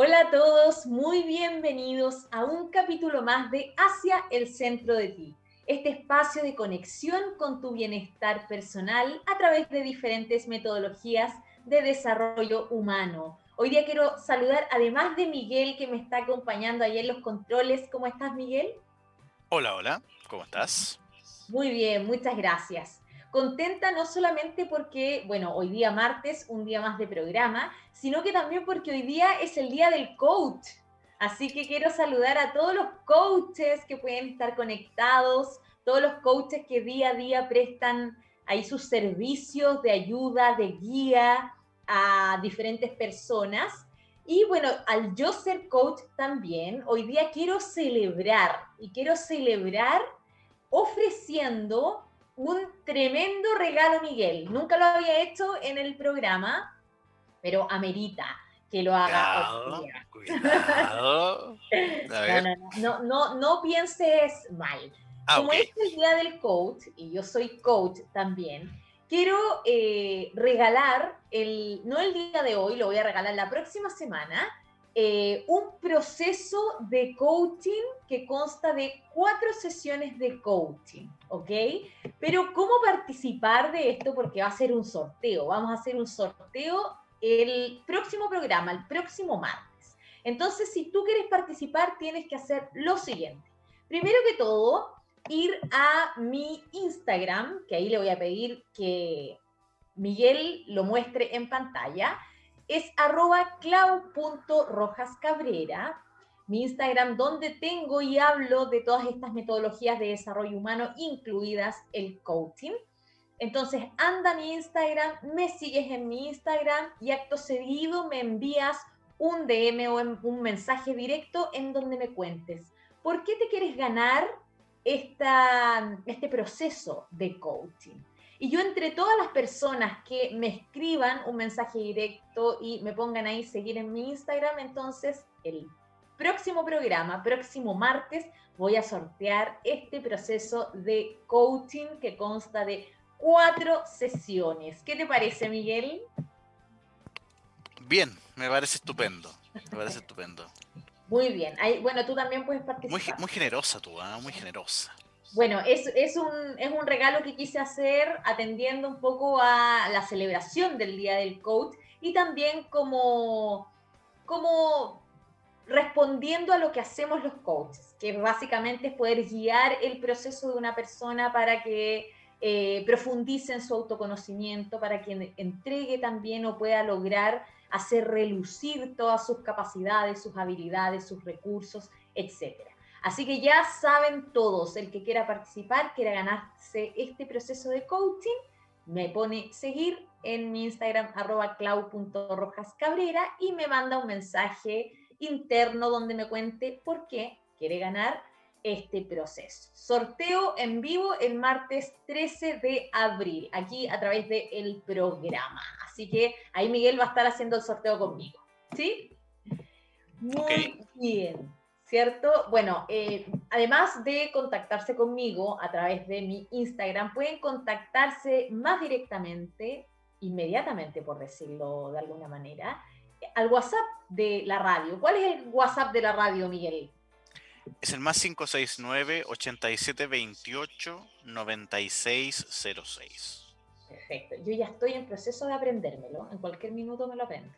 Hola a todos, muy bienvenidos a un capítulo más de Hacia el Centro de Ti, este espacio de conexión con tu bienestar personal a través de diferentes metodologías de desarrollo humano. Hoy día quiero saludar, además de Miguel, que me está acompañando ahí en los controles. ¿Cómo estás, Miguel? Hola, hola, ¿cómo estás? Muy bien, muchas gracias. Contenta no solamente porque, bueno, hoy día martes, un día más de programa, sino que también porque hoy día es el día del coach. Así que quiero saludar a todos los coaches que pueden estar conectados, todos los coaches que día a día prestan ahí sus servicios de ayuda, de guía a diferentes personas. Y bueno, al yo ser coach también, hoy día quiero celebrar y quiero celebrar ofreciendo un tremendo regalo, Miguel. Nunca lo había hecho en el programa, pero amerita que lo haga. Cuidado, No, no, no, pienses mal. Ah, Como es el día del coach, y yo soy coach también, quiero eh, regalar, el, no el día de hoy, lo voy a regalar la próxima semana, eh, un proceso de coaching que consta de cuatro sesiones de coaching, ¿ok? Pero ¿cómo participar de esto? Porque va a ser un sorteo. Vamos a hacer un sorteo el próximo programa, el próximo martes. Entonces, si tú quieres participar, tienes que hacer lo siguiente. Primero que todo, ir a mi Instagram, que ahí le voy a pedir que Miguel lo muestre en pantalla es arroba clau.rojascabrera, mi Instagram donde tengo y hablo de todas estas metodologías de desarrollo humano, incluidas el coaching. Entonces, anda a mi Instagram, me sigues en mi Instagram y acto seguido me envías un DM o un mensaje directo en donde me cuentes por qué te quieres ganar esta, este proceso de coaching. Y yo entre todas las personas que me escriban un mensaje directo y me pongan ahí seguir en mi Instagram, entonces el próximo programa, próximo martes, voy a sortear este proceso de coaching que consta de cuatro sesiones. ¿Qué te parece, Miguel? Bien, me parece estupendo. Me parece estupendo. Muy bien. bueno, tú también puedes participar. Muy, muy generosa tú, ¿eh? muy generosa. Bueno, es, un, es un regalo que quise hacer atendiendo un poco a la celebración del Día del Coach y también como, como respondiendo a lo que hacemos los coaches, que básicamente es poder guiar el proceso de una persona para que eh, profundice en su autoconocimiento, para que entregue también o pueda lograr hacer relucir todas sus capacidades, sus habilidades, sus recursos, etcétera. Así que ya saben todos, el que quiera participar, quiera ganarse este proceso de coaching, me pone seguir en mi Instagram arroba clau.rojascabrera y me manda un mensaje interno donde me cuente por qué quiere ganar este proceso. Sorteo en vivo el martes 13 de abril, aquí a través del programa. Así que ahí Miguel va a estar haciendo el sorteo conmigo. ¿Sí? Muy bien. ¿Cierto? Bueno, eh, además de contactarse conmigo a través de mi Instagram, pueden contactarse más directamente, inmediatamente, por decirlo de alguna manera, al WhatsApp de la radio. ¿Cuál es el WhatsApp de la radio, Miguel? Es el más 569-8728-9606. Perfecto. Yo ya estoy en proceso de aprendérmelo. En cualquier minuto me lo aprendo.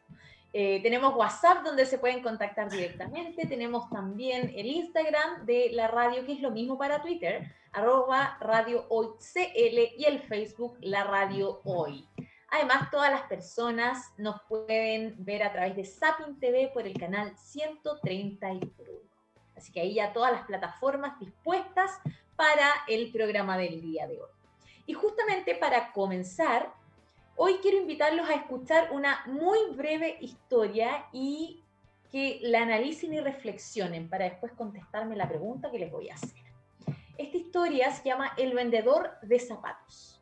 Eh, tenemos WhatsApp donde se pueden contactar directamente. Tenemos también el Instagram de la radio, que es lo mismo para Twitter, arroba radio y el Facebook La Radio Hoy. Además, todas las personas nos pueden ver a través de Sapin TV por el canal 131. Así que ahí ya todas las plataformas dispuestas para el programa del día de hoy. Y justamente para comenzar, Hoy quiero invitarlos a escuchar una muy breve historia y que la analicen y reflexionen para después contestarme la pregunta que les voy a hacer. Esta historia se llama El vendedor de zapatos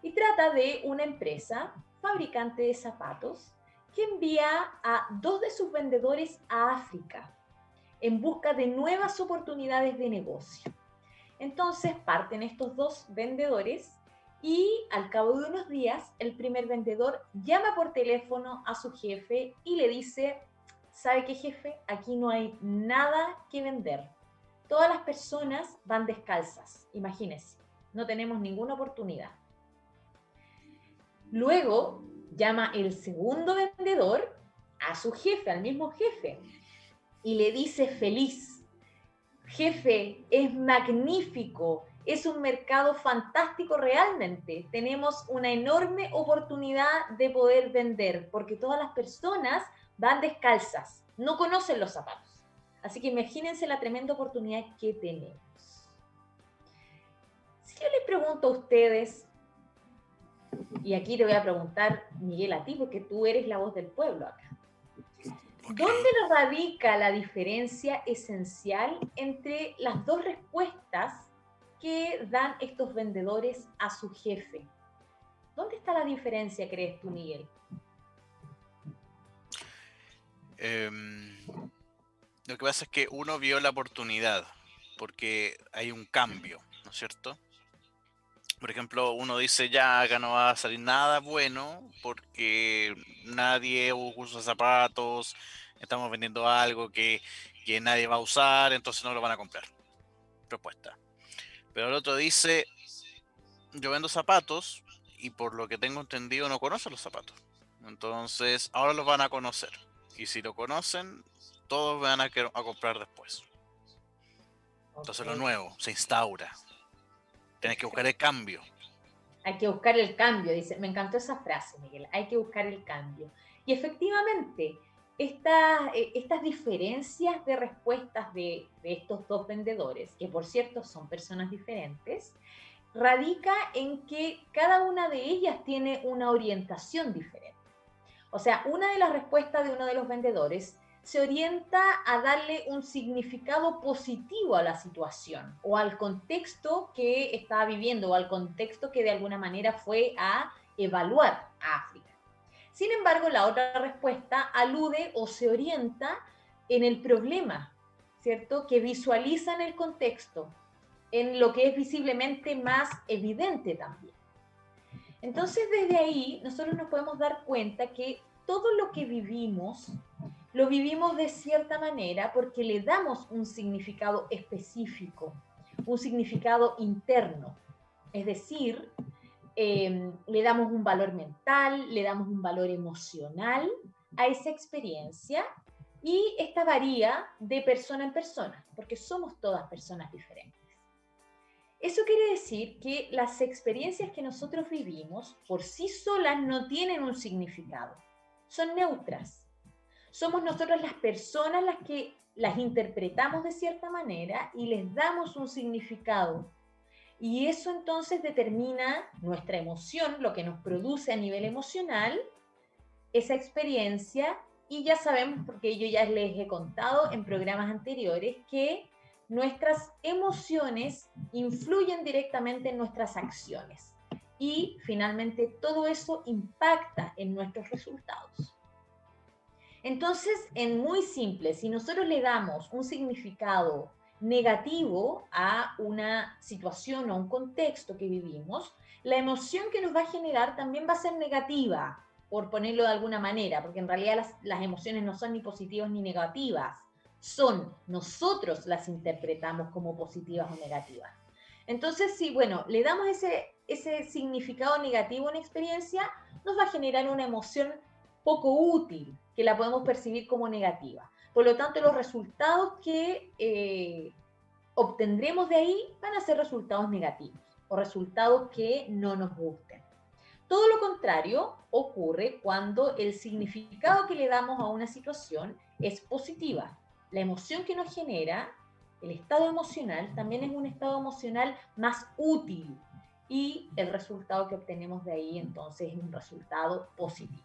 y trata de una empresa fabricante de zapatos que envía a dos de sus vendedores a África en busca de nuevas oportunidades de negocio. Entonces parten estos dos vendedores y al cabo de unos días, el primer vendedor llama por teléfono a su jefe y le dice, ¿sabe qué jefe? Aquí no hay nada que vender. Todas las personas van descalzas, imagínense, no tenemos ninguna oportunidad. Luego llama el segundo vendedor a su jefe, al mismo jefe, y le dice feliz, jefe, es magnífico, es un mercado fantástico realmente. Tenemos una enorme oportunidad de poder vender porque todas las personas van descalzas, no conocen los zapatos. Así que imagínense la tremenda oportunidad que tenemos. Si yo les pregunto a ustedes, y aquí te voy a preguntar, Miguel, a ti, porque tú eres la voz del pueblo acá. ¿Dónde radica la diferencia esencial entre las dos respuestas que dan estos vendedores a su jefe? ¿Dónde está la diferencia, crees tú, Miguel? Em, lo que pasa es que uno vio la oportunidad, porque hay un cambio, ¿no es cierto? Por ejemplo, uno dice, ya acá no va a salir nada bueno porque nadie usa zapatos, estamos vendiendo algo que, que nadie va a usar, entonces no lo van a comprar. Propuesta. Pero el otro dice, yo vendo zapatos y por lo que tengo entendido no conocen los zapatos. Entonces, ahora los van a conocer. Y si lo conocen, todos van a, a comprar después. Entonces lo nuevo se instaura. Tienes que buscar el cambio. Hay que buscar el cambio, dice. Me encantó esa frase, Miguel. Hay que buscar el cambio. Y efectivamente, estas, eh, estas diferencias de respuestas de, estos dos vendedores, que por cierto son personas diferentes, radica en que cada una de ellas tiene una orientación diferente. O sea, una de las respuestas de uno de los vendedores se orienta a darle un significado positivo a la situación o al contexto que estaba viviendo o al contexto que de alguna manera fue a evaluar a África. Sin embargo, la otra respuesta alude o se orienta en el problema, ¿cierto? Que visualiza en el contexto, en lo que es visiblemente más evidente también. Entonces, desde ahí, nosotros nos podemos dar cuenta que todo lo que vivimos lo vivimos de cierta manera porque le damos un significado específico, un significado interno. Es decir, em, le damos un valor mental, le damos un valor emocional a esa experiencia y esta varía de persona en persona, porque somos todas personas diferentes. Eso quiere decir que las experiencias que nosotros vivimos por sí solas no tienen un significado, son neutras somos nosotros las personas las que las interpretamos de cierta manera y les damos un significado. Y eso entonces determina nuestra emoción, lo que nos produce a nivel emocional, esa experiencia. Y ya sabemos, porque yo ya les he contado en programas anteriores, que nuestras emociones influyen directamente en nuestras acciones. Y finalmente todo eso impacta en nuestros resultados. Entonces, en muy simple, si nosotros le damos un significado negativo a una situación o un contexto que vivimos, la emoción que nos va a generar también va a ser negativa, por ponerlo de alguna manera, porque en realidad las, emociones no son ni positivas ni negativas, son nosotros las interpretamos como positivas o negativas. Entonces, si, bueno, le damos ese, ese significado negativo a una experiencia, nos va a generar una emoción poco útil, que la podemos percibir como negativa. Por lo tanto, los resultados que eh, obtendremos de ahí van a ser resultados negativos o resultados que no nos gusten. Todo lo contrario ocurre cuando el significado que le damos a una situación es positiva. La emoción que nos genera, el estado emocional, también es un estado emocional más útil y el resultado que obtenemos de ahí entonces es un resultado positivo.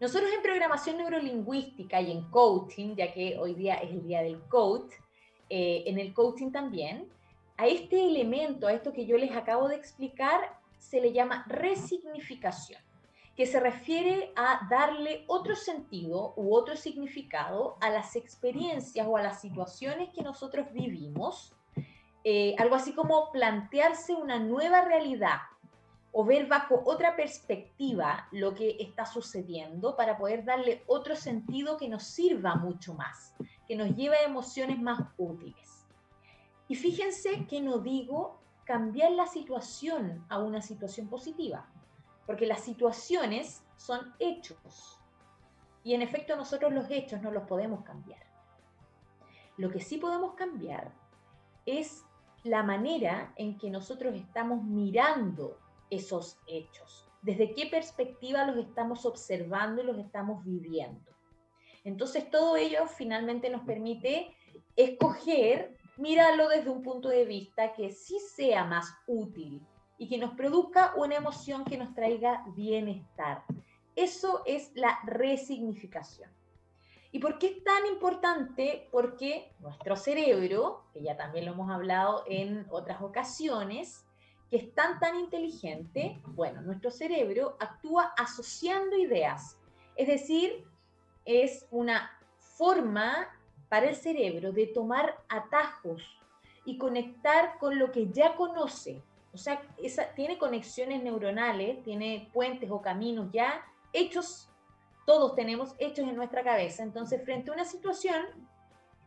Nosotros en programación neurolingüística y en coaching, ya que hoy día es el día del coach, eh, en el coaching también, a este elemento, a esto que yo les acabo de explicar, se le llama resignificación, que se refiere a darle otro sentido u otro significado a las experiencias o a las situaciones que nosotros vivimos, eh, algo así como plantearse una nueva realidad, o ver bajo otra perspectiva lo que está sucediendo para poder darle otro sentido que nos sirva mucho más, que nos lleve a emociones más útiles. Y fíjense que no digo cambiar la situación a una situación positiva, porque las situaciones son hechos. Y en efecto nosotros los hechos no los podemos cambiar. Lo que sí podemos cambiar es la manera en que nosotros estamos mirando esos hechos, desde qué perspectiva los estamos observando y los estamos viviendo. Entonces todo ello finalmente nos permite escoger, mirarlo desde un punto de vista que sí sea más útil y que nos produzca una emoción que nos traiga bienestar. Eso es la resignificación. ¿Y por qué es tan importante? Porque nuestro cerebro, que ya también lo hemos hablado en otras ocasiones, que es tan tan inteligente, bueno, nuestro cerebro actúa asociando ideas. Es decir, es una forma para el cerebro de tomar atajos y conectar con lo que ya conoce. O sea, esa, tiene conexiones neuronales, tiene puentes o caminos ya hechos, todos tenemos hechos en nuestra cabeza. Entonces, frente a una situación,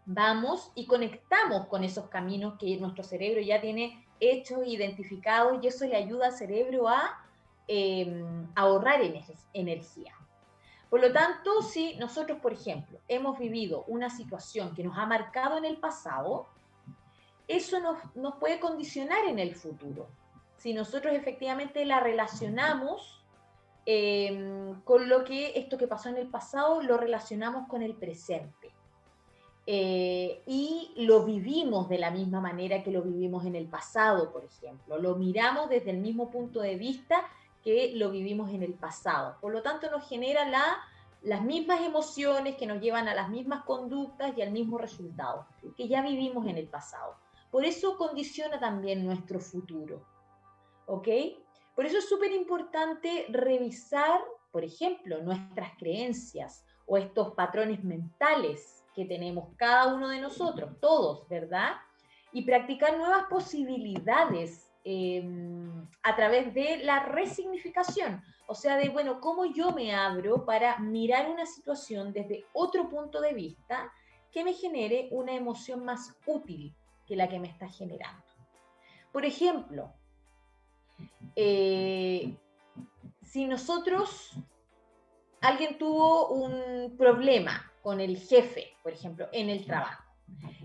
vamos y conectamos con esos caminos que nuestro cerebro ya tiene hechos, identificados, y eso le ayuda al cerebro a em, ahorrar energía. Por lo tanto, si nosotros, por ejemplo, hemos vivido una situación que nos ha marcado en el pasado, eso nos, nos puede condicionar en el futuro. Si nosotros efectivamente la relacionamos em, con lo que esto que pasó en el pasado lo relacionamos con el presente. Eh, y lo vivimos de la misma manera que lo vivimos en el pasado, por ejemplo. Lo miramos desde el mismo punto de vista que lo vivimos en el pasado. Por lo tanto, nos genera la, las mismas emociones que nos llevan a las mismas conductas y al mismo resultado que ya vivimos en el pasado. Por eso condiciona también nuestro futuro. ¿Ok? Por eso es súper importante revisar, por ejemplo, nuestras creencias o estos patrones mentales que tenemos cada uno de nosotros, todos, ¿verdad? Y practicar nuevas posibilidades em, a través de la resignificación. O sea, de, bueno, cómo yo me abro para mirar una situación desde otro punto de vista que me genere una emoción más útil que la que me está generando. Por ejemplo, eh, si nosotros, alguien tuvo un problema con el jefe, por ejemplo, en el trabajo.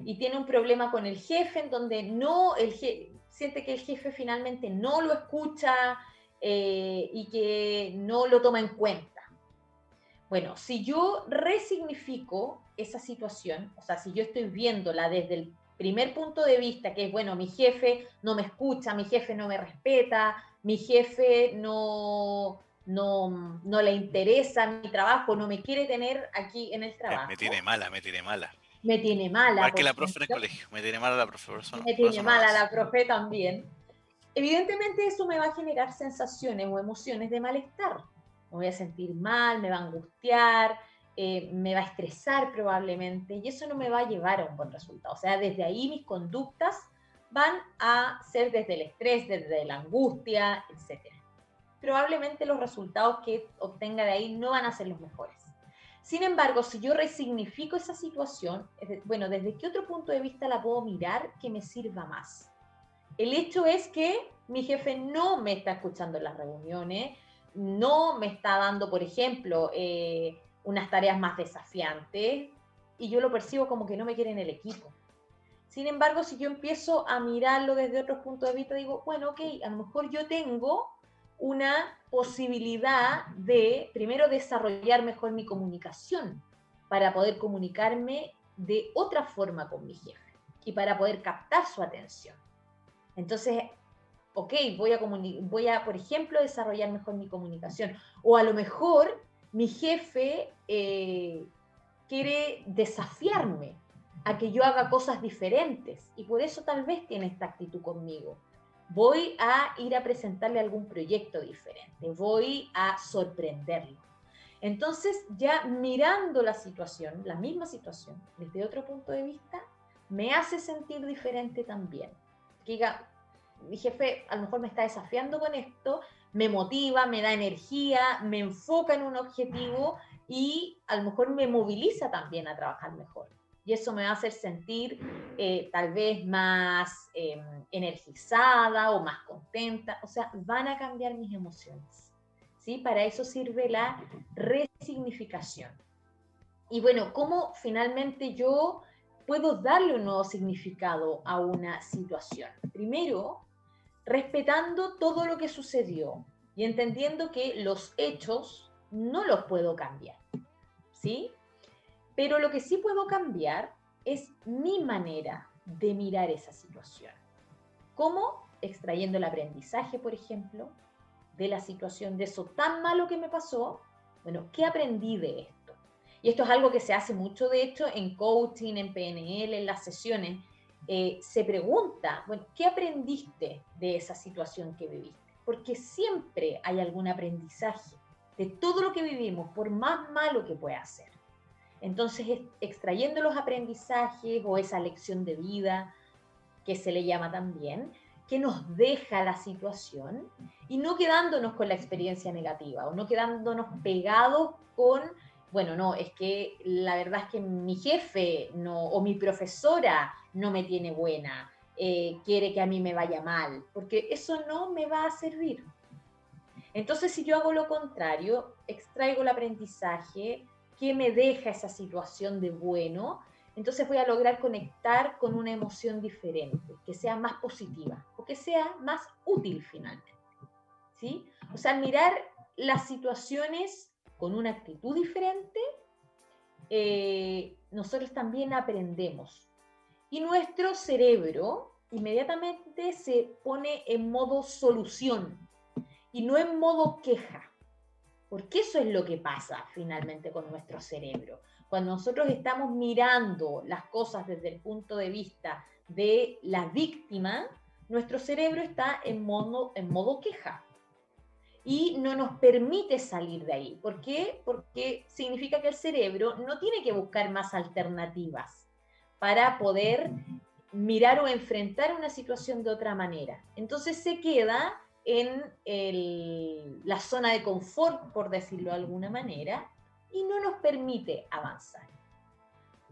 Y tiene un problema con el jefe en donde no, el siente que el jefe finalmente no lo escucha eh, y que no lo toma en cuenta. Bueno, si yo resignifico esa situación, o sea, si yo estoy viéndola desde el primer punto de vista, que es, bueno, mi jefe no me escucha, mi jefe no me respeta, mi jefe no, no, no le interesa mi trabajo, no me quiere tener aquí en el trabajo. Me tiene mala, me tiene mala. Me tiene mala. Igual que la profe en el colegio, me tiene mala la profe. me tiene mala la profe también. Evidentemente eso me va a generar sensaciones o emociones de malestar. Me voy a sentir mal, me va a angustiar, eh, me va a estresar probablemente y eso no me va a llevar a un buen resultado. O sea, desde ahí mis conductas van a ser desde el estrés, desde la angustia, etcétera probablemente los resultados que obtenga de ahí no van a ser los mejores. Sin embargo, si yo resignifico esa situación, bueno, ¿desde qué otro punto de vista la puedo mirar que me sirva más? El hecho es que mi jefe no me está escuchando en las reuniones, no me está dando, por ejemplo, eh, unas tareas más desafiantes y yo lo percibo como que no me quiere en el equipo. Sin embargo, si yo empiezo a mirarlo desde otro punto de vista, digo, bueno, ok, a lo mejor yo tengo una posibilidad de, primero, desarrollar mejor mi comunicación para poder comunicarme de otra forma con mi jefe y para poder captar su atención. Entonces, ok, voy a, voy a por ejemplo, desarrollar mejor mi comunicación. O a lo mejor mi jefe eh, quiere desafiarme a que yo haga cosas diferentes y por eso tal vez tiene esta actitud conmigo voy a ir a presentarle algún proyecto diferente, voy a sorprenderlo. Entonces, ya mirando la situación, la misma situación, desde otro punto de vista, me hace sentir diferente también. Que diga, mi jefe a lo mejor me está desafiando con esto, me motiva, me da energía, me enfoca en un objetivo y a lo mejor me moviliza también a trabajar mejor. Y eso me va a hacer sentir eh, tal vez más em, energizada o más contenta. O sea, van a cambiar mis emociones. ¿sí? Para eso sirve la resignificación. Y bueno, ¿cómo finalmente yo puedo darle un nuevo significado a una situación? Primero, respetando todo lo que sucedió y entendiendo que los hechos no los puedo cambiar. ¿Sí? Pero lo que sí puedo cambiar es mi manera de mirar esa situación. ¿Cómo? Extrayendo el aprendizaje, por ejemplo, de la situación, de eso tan malo que me pasó. Bueno, ¿qué aprendí de esto? Y esto es algo que se hace mucho, de hecho, en coaching, en PNL, en las sesiones. Eh, se pregunta, ¿qué aprendiste de esa situación que viviste? Porque siempre hay algún aprendizaje de todo lo que vivimos, por más malo que pueda ser. Entonces, extrayendo los aprendizajes o esa lección de vida, que se le llama también, que nos deja la situación y no quedándonos con la experiencia negativa o no quedándonos pegados con, bueno, no, es que la verdad es que mi jefe no, o mi profesora no me tiene buena, eh, quiere que a mí me vaya mal, porque eso no me va a servir. Entonces, si yo hago lo contrario, extraigo el aprendizaje, ¿qué me deja esa situación de bueno? Entonces voy a lograr conectar con una emoción diferente, que sea más positiva o que sea más útil finalmente. ¿Sí? O sea, mirar las situaciones con una actitud diferente, eh, nosotros también aprendemos. Y nuestro cerebro inmediatamente se pone en modo solución y no en modo queja. Porque eso es lo que pasa finalmente con nuestro cerebro. Cuando nosotros estamos mirando las cosas desde el punto de vista de la víctima, nuestro cerebro está en modo, en modo queja y no nos permite salir de ahí. ¿Por qué? Porque significa que el cerebro no tiene que buscar más alternativas para poder mirar o enfrentar una situación de otra manera. Entonces se queda en la zona de confort, por decirlo de alguna manera, y no nos permite avanzar.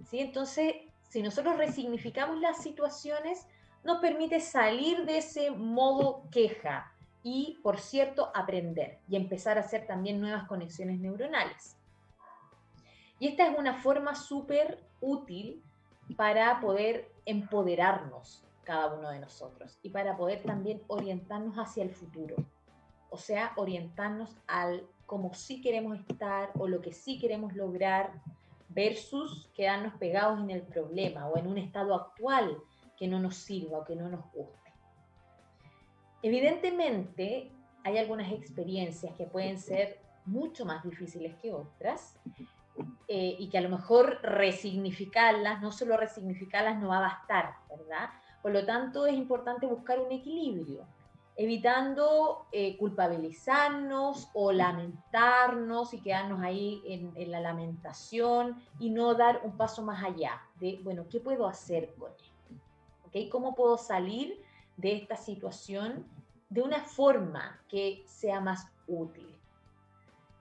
¿Sí? Entonces, si nosotros resignificamos las situaciones, nos permite salir de ese modo queja y, por cierto, aprender y empezar a hacer también nuevas conexiones neuronales. Y esta es una forma súper útil para poder empoderarnos cada uno de nosotros y para poder también orientarnos hacia el futuro. O sea, orientarnos al cómo sí queremos estar o lo que sí queremos lograr versus quedarnos pegados en el problema o en un estado actual que no nos sirva o que no nos guste. Evidentemente, hay algunas experiencias que pueden ser mucho más difíciles que otras eh, y que a lo mejor resignificarlas, no solo resignificarlas no va a bastar, ¿verdad? Por lo tanto, es importante buscar un equilibrio, evitando eh, culpabilizarnos o lamentarnos y quedarnos ahí en, la lamentación y no dar un paso más allá de, bueno, ¿qué puedo hacer con esto? ¿Okay? ¿Cómo puedo salir de esta situación de una forma que sea más útil?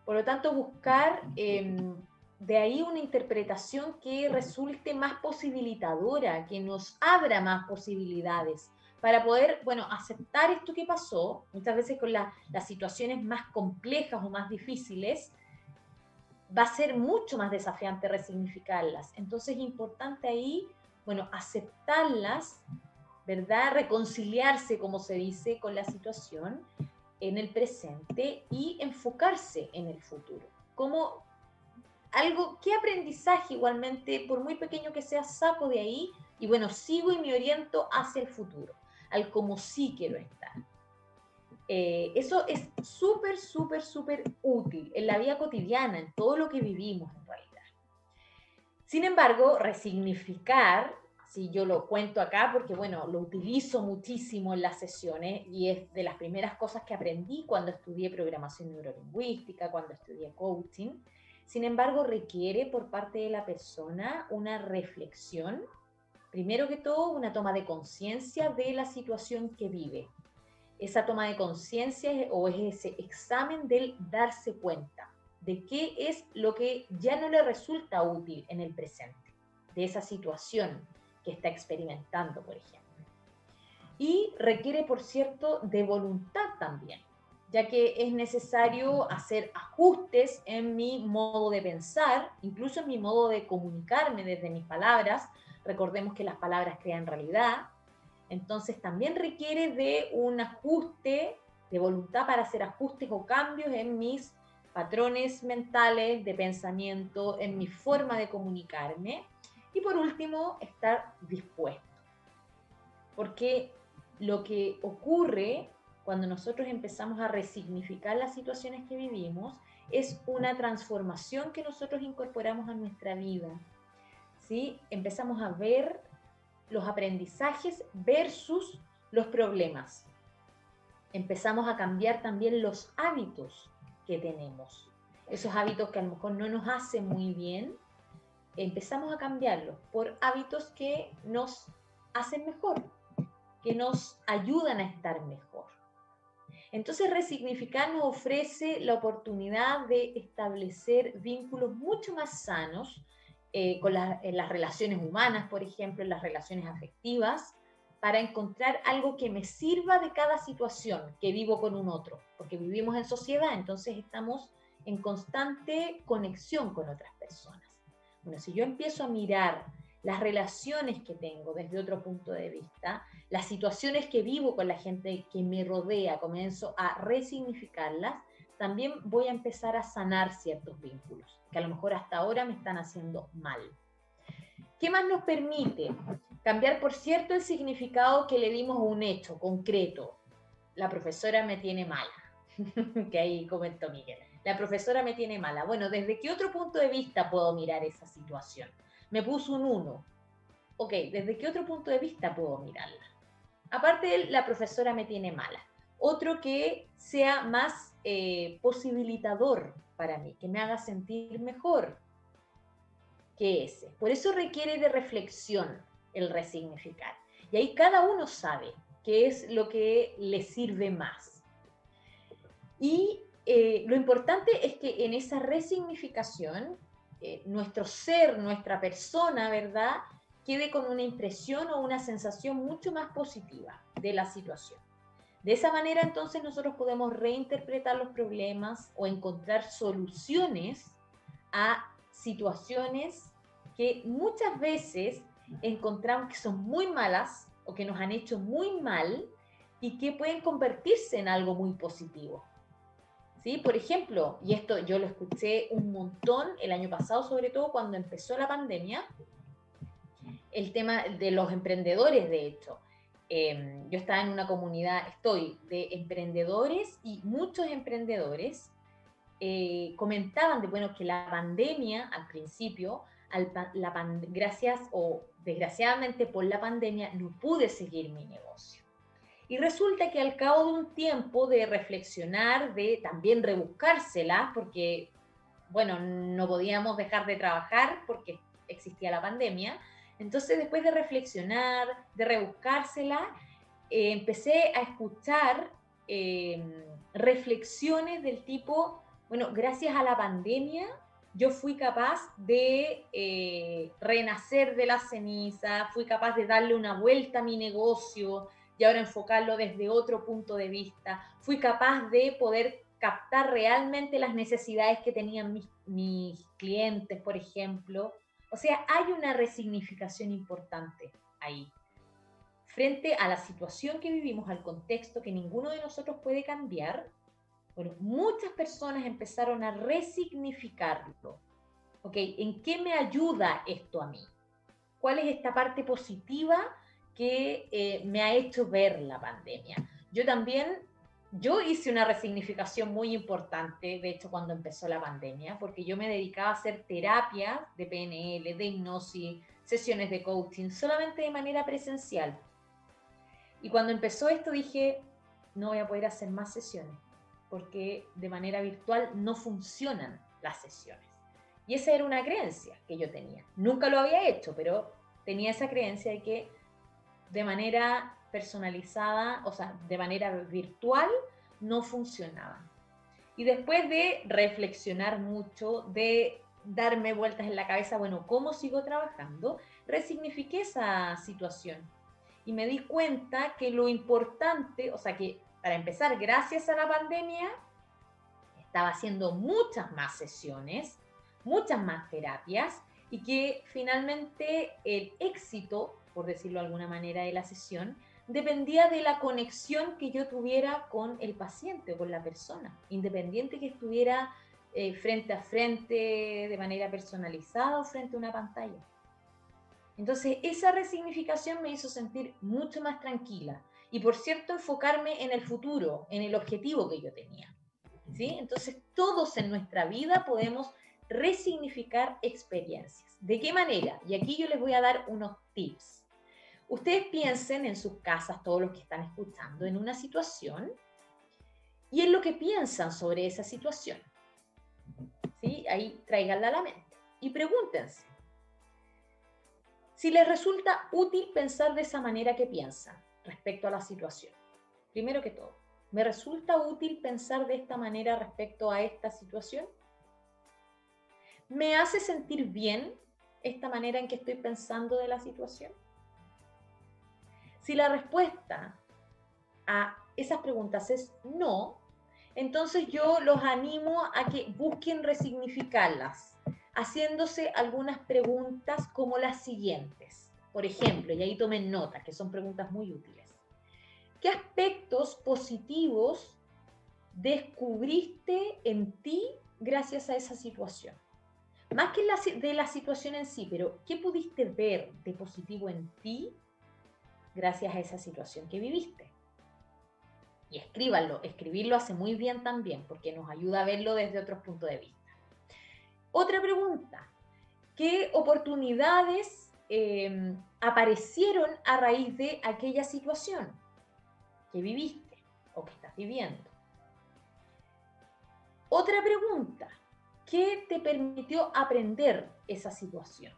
Por lo tanto, buscar em, de ahí una interpretación que resulte más posibilitadora, que nos abra más posibilidades para poder, bueno, aceptar esto que pasó, muchas veces con las situaciones más complejas o más difíciles, va a ser mucho más desafiante resignificarlas. Entonces es importante ahí, bueno, aceptarlas, ¿verdad? Reconciliarse, como se dice, con la situación en el presente y enfocarse en el futuro. ¿Cómo, algo, qué aprendizaje igualmente, por muy pequeño que sea, saco de ahí y bueno, sigo y me oriento hacia el futuro, al como sí quiero estar. Eh, eso es súper, súper, súper útil en la vida cotidiana, en todo lo que vivimos en realidad. Sin embargo, resignificar, si yo lo cuento acá porque, bueno, lo utilizo muchísimo en las sesiones y es de las primeras cosas que aprendí cuando estudié programación neurolingüística, cuando estudié coaching, sin embargo, requiere por parte de la persona una reflexión, primero que todo, una toma de conciencia de la situación que vive. esa toma de conciencia o es ese examen del darse cuenta de qué es lo que ya no le resulta útil en el presente, de esa situación que está experimentando, por ejemplo. Y requiere, por cierto, de voluntad también, ya que es necesario hacer ajustes en mi modo de pensar, incluso en mi modo de comunicarme desde mis palabras. Recordemos que las palabras crean realidad. Entonces también requiere de un ajuste, de voluntad para hacer ajustes o cambios en mis patrones mentales de pensamiento, en mi forma de comunicarme. Y por último, estar dispuesto. Porque lo que ocurre cuando nosotros empezamos a resignificar las situaciones que vivimos es una transformación que nosotros incorporamos a nuestra vida. ¿sí? Empezamos a ver los aprendizajes versus los problemas. Empezamos a cambiar también los hábitos que tenemos. Esos hábitos que a lo mejor no nos hacen muy bien, empezamos a cambiarlos por hábitos que nos hacen mejor, que nos ayudan a estar mejor. Entonces, resignificar nos ofrece la oportunidad de establecer vínculos mucho más sanos eh, con en las relaciones humanas, por ejemplo, las relaciones afectivas, para encontrar algo que me sirva de cada situación que vivo con un otro, porque vivimos en sociedad, entonces estamos en constante conexión con otras personas. Bueno, si yo empiezo a mirar las relaciones que tengo desde otro punto de vista, las situaciones que vivo con la gente que me rodea, comienzo a resignificarlas, también voy a empezar a sanar ciertos vínculos que a lo mejor hasta ahora me están haciendo mal. ¿Qué más nos permite? Cambiar, por cierto, el significado que le dimos a un hecho concreto. La profesora me tiene mala, que ahí comentó Miguel. La profesora me tiene mala. Bueno, ¿desde qué otro punto de vista puedo mirar esa situación? Me puso un 1. Ok, ¿desde qué otro punto de vista puedo mirarla? Aparte de la profesora me tiene mala. Otro que sea más eh, posibilitador para mí, que me haga sentir mejor que ese. Por eso requiere de reflexión el resignificar. Y ahí cada uno sabe qué es lo que le sirve más. Y eh, lo importante es que en esa resignificación, eh, nuestro ser, nuestra persona, ¿verdad? Quede con una impresión o una sensación mucho más positiva de la situación. De esa manera entonces nosotros podemos reinterpretar los problemas o encontrar soluciones a situaciones que muchas veces encontramos que son muy malas o que nos han hecho muy mal y que pueden convertirse en algo muy positivo. ¿Sí? Por ejemplo, y esto yo lo escuché un montón el año pasado, sobre todo cuando empezó la pandemia, el tema de los emprendedores, de hecho. Em, yo estaba en una comunidad, estoy, de emprendedores y muchos emprendedores eh, comentaban de, bueno, que la pandemia al principio la gracias o desgraciadamente por la pandemia no pude seguir mi negocio. Y resulta que al cabo de un tiempo de reflexionar, de también rebuscársela, porque, bueno, no podíamos dejar de trabajar porque existía la pandemia, entonces después de reflexionar, de rebuscársela, eh, empecé a escuchar eh, reflexiones del tipo, bueno, gracias a la pandemia yo fui capaz de eh, renacer de la ceniza, fui capaz de darle una vuelta a mi negocio y ahora enfocarlo desde otro punto de vista, fui capaz de poder captar realmente las necesidades que tenían mis, clientes, por ejemplo. O sea, hay una resignificación importante ahí. Frente a la situación que vivimos, al contexto que ninguno de nosotros puede cambiar, muchas personas empezaron a resignificarlo. ¿Ok? ¿En qué me ayuda esto a mí? ¿Cuál es esta parte positiva que eh, me ha hecho ver la pandemia? Yo también, yo hice una resignificación muy importante, de hecho, cuando empezó la pandemia, porque yo me dedicaba a hacer terapia de PNL, de hipnosis, sesiones de coaching, solamente de manera presencial. Y cuando empezó esto dije, no voy a poder hacer más sesiones porque de manera virtual no funcionan las sesiones. Y esa era una creencia que yo tenía. Nunca lo había hecho, pero tenía esa creencia de que de manera personalizada, o sea, de manera virtual, no funcionaban. Y después de reflexionar mucho, de darme vueltas en la cabeza, bueno, ¿cómo sigo trabajando? Resignifiqué esa situación y me di cuenta que lo importante, o sea, que para empezar, gracias a la pandemia, estaba haciendo muchas más sesiones, muchas más terapias y que finalmente el éxito, por decirlo de alguna manera, de la sesión dependía de la conexión que yo tuviera con el paciente o con la persona, independiente que estuviera eh, frente a frente, de manera personalizada o frente a una pantalla. Entonces, esa resignificación me hizo sentir mucho más tranquila y, por cierto, enfocarme en el futuro, en el objetivo que yo tenía. ¿sí? Entonces, todos en nuestra vida podemos resignificar experiencias. ¿De qué manera? Y aquí yo les voy a dar unos tips. Ustedes piensen en sus casas, todos los que están escuchando, en una situación y en lo que piensan sobre esa situación. ¿Sí? Ahí tráiganla a la mente y pregúntense, si les resulta útil pensar de esa manera que piensan respecto a la situación. Primero que todo, ¿me resulta útil pensar de esta manera respecto a esta situación? ¿Me hace sentir bien esta manera en que estoy pensando de la situación? Si la respuesta a esas preguntas es no, entonces yo los animo a que busquen resignificarlas haciéndose algunas preguntas como las siguientes. Por ejemplo, y ahí tomen nota, que son preguntas muy útiles. ¿Qué aspectos positivos descubriste en ti gracias a esa situación? Más que de la situación en sí, pero ¿qué pudiste ver de positivo en ti gracias a esa situación que viviste? Y escríbanlo, escribirlo hace muy bien también, porque nos ayuda a verlo desde otros puntos de vista. Otra pregunta, ¿qué oportunidades eh, aparecieron a raíz de aquella situación que viviste o que estás viviendo? Otra pregunta, ¿qué te permitió aprender esa situación?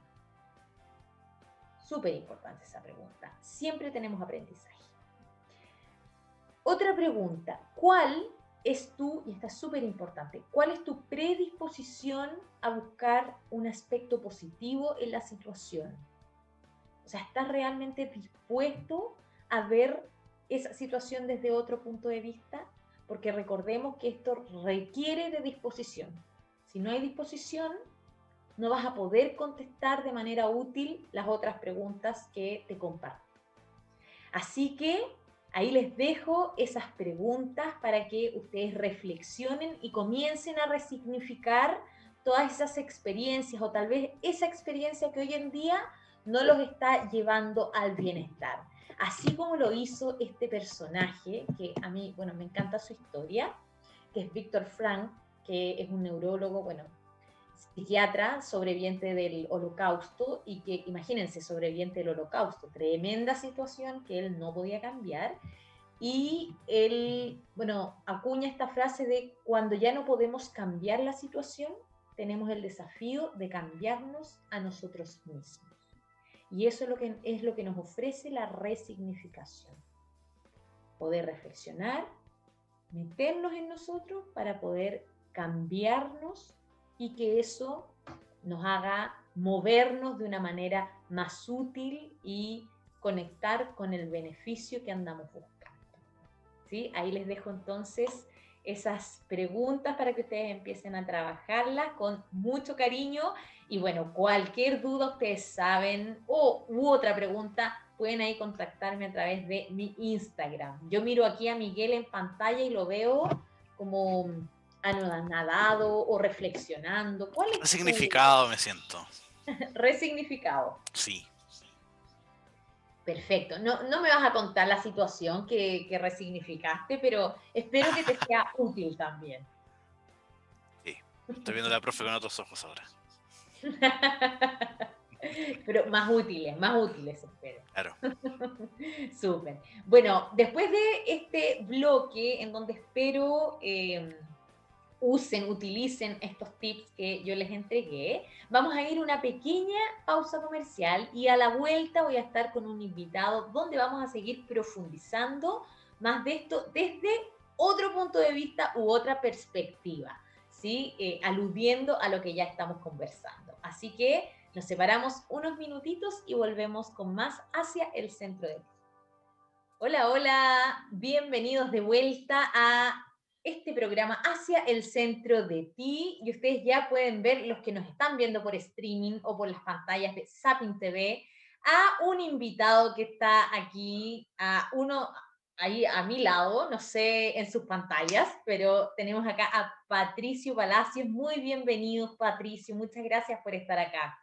Súper importante esa pregunta. Siempre tenemos aprendizaje. Otra pregunta, ¿cuál es tú, y está súper importante, cuál es tu predisposición a buscar un aspecto positivo en la situación. O sea, ¿estás realmente dispuesto a ver esa situación desde otro punto de vista? Porque recordemos que esto requiere de disposición. Si no hay disposición, no vas a poder contestar de manera útil las otras preguntas que te comparto. Así que Ahí les dejo esas preguntas para que ustedes reflexionen y comiencen a resignificar todas esas experiencias o tal vez esa experiencia que hoy en día no los está llevando al bienestar. Así como lo hizo este personaje, que a mí, bueno, me encanta su historia, que es Víctor Frank, que es un neurólogo, bueno, psiquiatra sobreviviente del holocausto y que, imagínense, sobreviviente del holocausto, tremenda situación que él no podía cambiar. Y él, bueno, acuña esta frase de cuando ya no podemos cambiar la situación, tenemos el desafío de cambiarnos a nosotros mismos. Y eso es lo que, es lo que nos ofrece la resignificación. Poder reflexionar, meternos en nosotros para poder cambiarnos y que eso nos haga movernos de una manera más útil y conectar con el beneficio que andamos buscando. ¿Sí? Ahí les dejo entonces esas preguntas para que ustedes empiecen a trabajarlas con mucho cariño y bueno, cualquier duda ustedes saben o u otra pregunta pueden ahí contactarme a través de mi Instagram. Yo miro aquí a Miguel en pantalla y lo veo como nadado o reflexionando? ¿Cuál es Resignificado me siento. Resignificado. Sí. Perfecto. No, no me vas a contar la situación que, que resignificaste, pero espero que te sea útil también. Sí. Estoy viendo a la profe con otros ojos ahora. pero más útiles, más útiles, espero. Claro. Súper. Bueno, después de este bloque en donde espero... Eh, usen, utilicen estos tips que yo les entregué. Vamos a ir una pequeña pausa comercial y a la vuelta voy a estar con un invitado donde vamos a seguir profundizando más de esto desde otro punto de vista u otra perspectiva, ¿sí? Eh, aludiendo a lo que ya estamos conversando. Así que nos separamos unos minutitos y volvemos con más hacia el centro de. Hola, hola, bienvenidos de vuelta a este programa hacia el centro de ti y ustedes ya pueden ver los que nos están viendo por streaming o por las pantallas de Zapping TV a un invitado que está aquí, a uno ahí a mi lado, no sé en sus pantallas, pero tenemos acá a Patricio Palacios. Muy bienvenidos, Patricio. Muchas gracias por estar acá.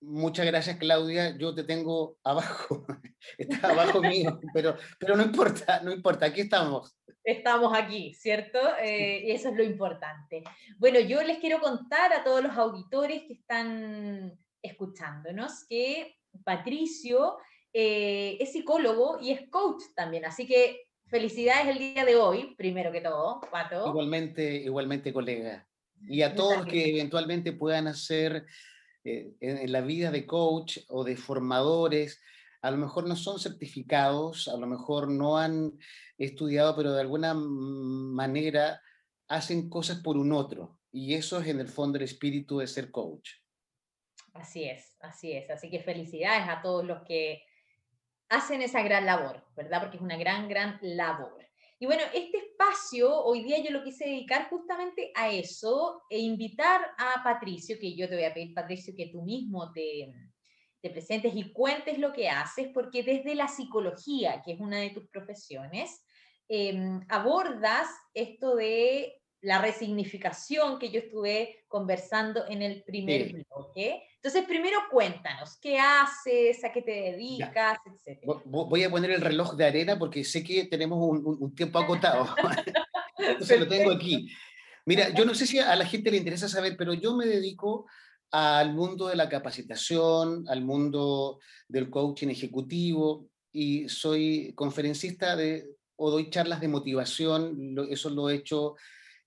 Muchas gracias, Claudia. Yo te tengo abajo, está abajo mío, pero, pero no importa, no importa, aquí estamos. Estamos aquí, ¿cierto? Eh, y eso es lo importante. Bueno, yo les quiero contar a todos los auditores que están escuchándonos que Patricio eh, es psicólogo y es coach también, así que felicidades el día de hoy, primero que todo, Pato. Igualmente, igualmente, colega. Y a todos que eventualmente puedan hacer eh, en, la vida de coach o de formadores, a lo mejor no son certificados, a lo mejor no han estudiado, pero de alguna manera hacen cosas por un otro. Y eso es en el fondo el espíritu de ser coach. Así es, así es. Así que felicidades a todos los que hacen esa gran labor, ¿verdad? Porque es una gran, gran labor. Y bueno, este espacio, hoy día yo lo quise dedicar justamente a eso e invitar a Patricio, que yo te voy a pedir, Patricio, que tú mismo te, te presentes y cuentes lo que haces, porque desde la psicología, que es una de tus profesiones, em, abordas esto de la resignificación que yo estuve conversando en el primer bloque. Entonces, primero cuéntanos, ¿qué haces? ¿A qué te dedicas? Etcétera. Voy a poner el reloj de arena porque sé que tenemos un, tiempo acotado. Entonces lo tengo aquí. Mira, yo no sé si a la gente le interesa saber, pero yo me dedico al mundo de la capacitación, al mundo del coaching ejecutivo y soy conferencista de, o doy charlas de motivación, eso lo he hecho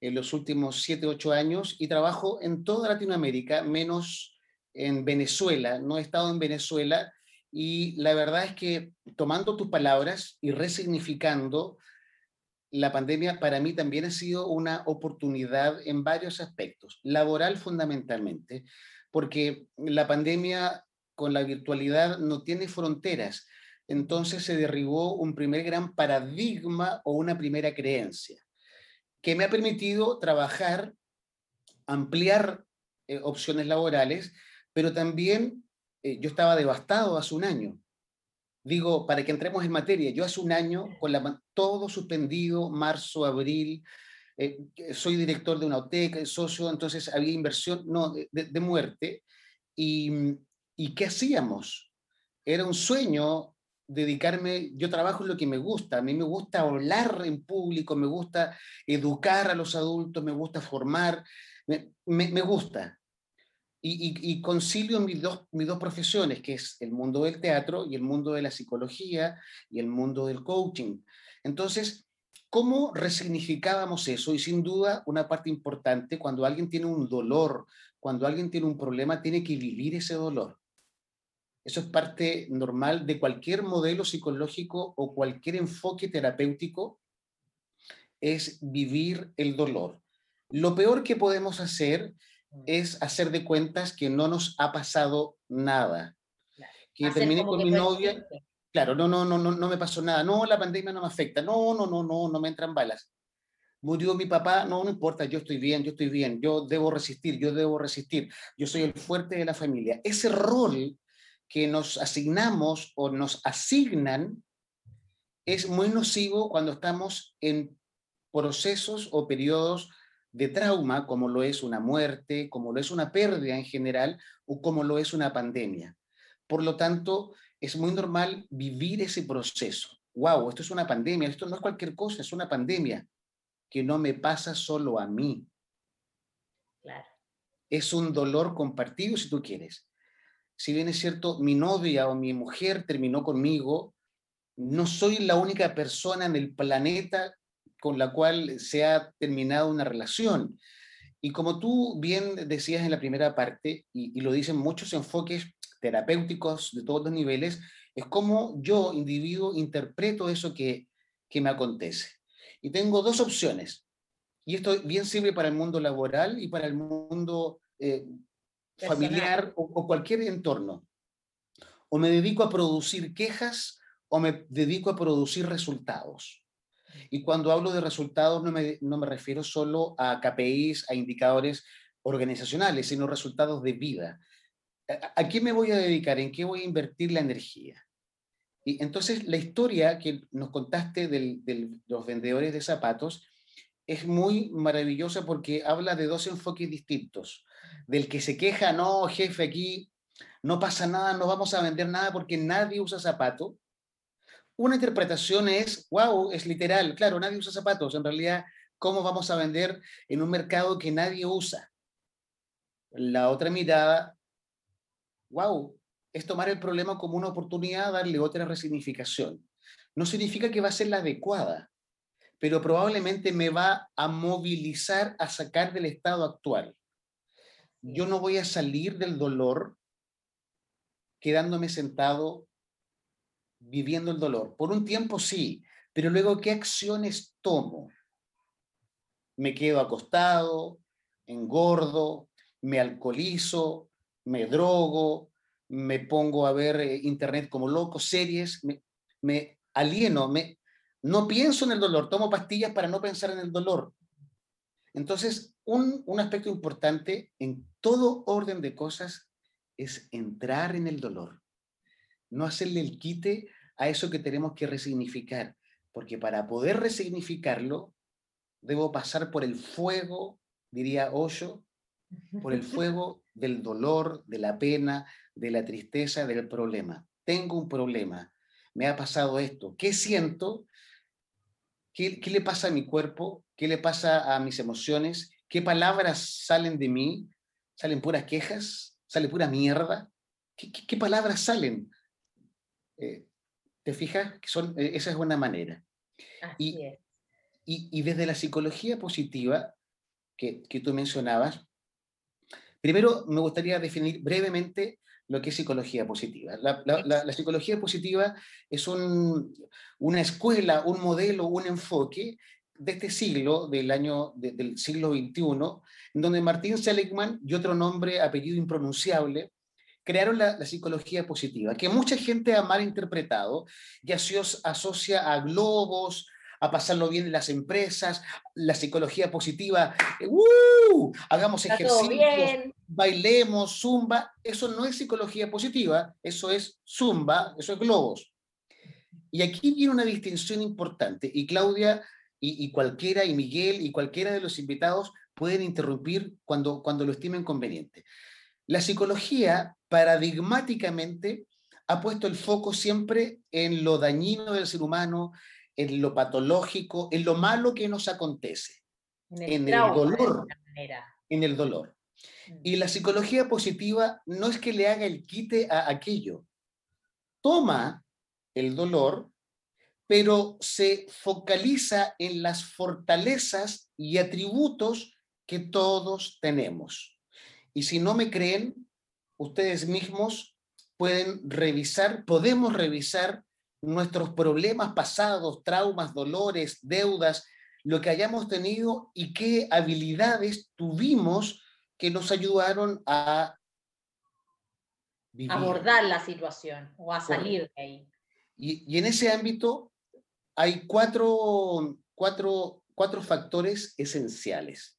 en los últimos 7, 8 años y trabajo en toda Latinoamérica, menos en Venezuela. No he estado en Venezuela y la verdad es que tomando tus palabras y resignificando, la pandemia para mí también ha sido una oportunidad en varios aspectos, laboral fundamentalmente, porque la pandemia con la virtualidad no tiene fronteras. Entonces se derribó un primer gran paradigma o una primera creencia que me ha permitido trabajar, ampliar eh, opciones laborales, pero también eh, yo estaba devastado hace un año. Digo, para que entremos en materia, yo hace un año, con todo suspendido, marzo, abril, eh, soy director de una OTEC, socio, entonces había inversión, no, de, muerte. ¿Y qué hacíamos? Era un sueño dedicarme, yo trabajo en lo que me gusta, a mí me gusta hablar en público, me gusta educar a los adultos, me gusta formar, me, me, gusta. Y, y, concilio mis dos, mis dos profesiones, que es el mundo del teatro y el mundo de la psicología y el mundo del coaching. Entonces, ¿cómo resignificábamos eso? Y sin duda, una parte importante, cuando alguien tiene un dolor, cuando alguien tiene un problema, tiene que vivir ese dolor. Eso es parte normal de cualquier modelo psicológico o cualquier enfoque terapéutico, es vivir el dolor. Lo peor que podemos hacer mm. es hacer de cuentas que no nos ha pasado nada. Que terminé con mi novia. Claro, no, no, no, no, no me pasó nada. No, la pandemia no me afecta. No, no, no, no, no me entran balas. Murió mi papá, no, no importa, yo estoy bien, yo estoy bien, yo debo resistir, yo debo resistir, yo soy el fuerte de la familia. Ese rol que nos asignamos o nos asignan es muy nocivo cuando estamos en procesos o periodos de trauma, como lo es una muerte, como lo es una pérdida en general, o como lo es una pandemia. Por lo tanto, es muy normal vivir ese proceso. Wow, esto es una pandemia, esto no es cualquier cosa, es una pandemia que no me pasa solo a mí. Claro. Es un dolor compartido, si tú quieres si bien es cierto, mi novia o mi mujer terminó conmigo, no soy la única persona en el planeta con la cual se ha terminado una relación. Y como tú bien decías en la primera parte, y, lo dicen muchos enfoques terapéuticos de todos los niveles, es como yo, individuo, interpreto eso que, que me acontece. Y tengo dos opciones. Y esto bien sirve para el mundo laboral y para el mundo eh, familiar o, cualquier entorno. O me dedico a producir quejas o me dedico a producir resultados. Y cuando hablo de resultados no me, no me refiero solo a KPIs, a indicadores organizacionales, sino resultados de vida. ¿A qué me voy a dedicar? ¿En qué voy a invertir la energía? Y entonces la historia que nos contaste de los vendedores de zapatos es muy maravillosa porque habla de dos enfoques distintos. Del que se queja, no, jefe, aquí no pasa nada, no vamos a vender nada porque nadie usa zapato. Una interpretación es, wow, es literal, claro, nadie usa zapatos. En realidad, ¿cómo vamos a vender en un mercado que nadie usa? La otra mirada, wow, es tomar el problema como una oportunidad, darle otra resignificación. No significa que va a ser la adecuada, pero probablemente me va a movilizar a sacar del estado actual. Yo no voy a salir del dolor quedándome sentado viviendo el dolor. Por un tiempo sí, pero luego, ¿qué acciones tomo? Me quedo acostado, engordo, me alcoholizo, me drogo, me pongo a ver eh, internet como loco, series, me, alieno, me, no pienso en el dolor, tomo pastillas para no pensar en el dolor. Entonces, un, un aspecto importante en todo orden de cosas es entrar en el dolor no hacerle el quite a eso que tenemos que resignificar, porque para poder resignificarlo, debo pasar por el fuego, diría Osho, por el fuego del dolor, de la pena, de la tristeza, del problema. Tengo un problema, me ha pasado esto, ¿qué siento? ¿Qué, le pasa a mi cuerpo? ¿Qué le pasa a mis emociones? ¿Qué palabras salen de mí? ¿Salen puras quejas? ¿Sale pura mierda? qué palabras salen? Eh, ¿Te fijas? Son, eh, esa es una manera. y, Y, desde la psicología positiva que, que, tú mencionabas, primero me gustaría definir brevemente lo que es psicología positiva. La, la, la, psicología positiva es un, una escuela, un modelo, un enfoque de este siglo, del año del siglo XXI, en donde Martín Seligman y otro nombre, apellido impronunciable, crearon la, psicología positiva, que mucha gente ha malinterpretado y así asocia a globos, a pasarlo bien en las empresas, la psicología positiva, ¡uh! hagamos ejercicios, bailemos, zumba, eso no es psicología positiva, eso es zumba, eso es globos. Y aquí viene una distinción importante, y Claudia y, y, cualquiera, y Miguel y cualquiera de los invitados pueden interrumpir cuando, cuando lo estimen conveniente. La psicología paradigmáticamente ha puesto el foco siempre en lo dañino del ser humano, en lo patológico, en lo malo que nos acontece, en el, dolor, en el dolor. Mm. Y la psicología positiva no es que le haga el quite a aquello, toma el dolor, pero se focaliza en las fortalezas y atributos que todos tenemos. Y si no me creen, ustedes mismos pueden revisar, podemos revisar nuestros problemas pasados, traumas, dolores, deudas, lo que hayamos tenido y qué habilidades tuvimos que nos ayudaron a abordar la situación o a salir de ahí. Y, en ese ámbito hay cuatro, cuatro, cuatro factores esenciales.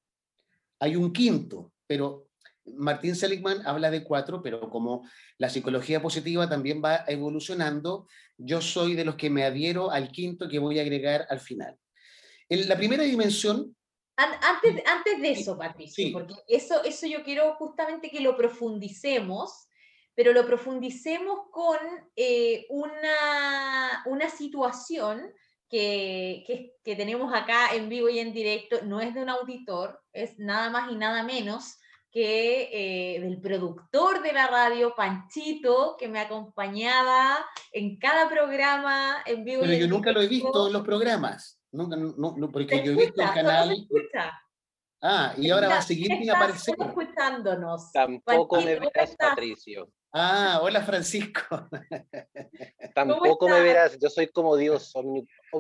Hay un quinto, pero Martín Seligman habla de cuatro, pero como la psicología positiva también va evolucionando, yo soy de los que me adhiero al quinto que voy a agregar al final. En la primera dimensión... Antes, antes de eso, Patricio, porque eso, eso yo quiero justamente que lo profundicemos, pero lo profundicemos con eh, una, una situación que, que, que, tenemos acá en vivo y en directo, no es de un auditor, es nada más y nada menos que eh, del productor de la radio, Panchito, que me acompañaba en cada programa en vivo. Pero yo nunca lo he visto en los programas. Nunca, no, porque yo he visto el canal. Ah, y ahora va a seguir sin aparecer. escuchándonos. Tampoco me verás, Patricio. Ah, hola Francisco. Tampoco me verás, yo soy como Dios.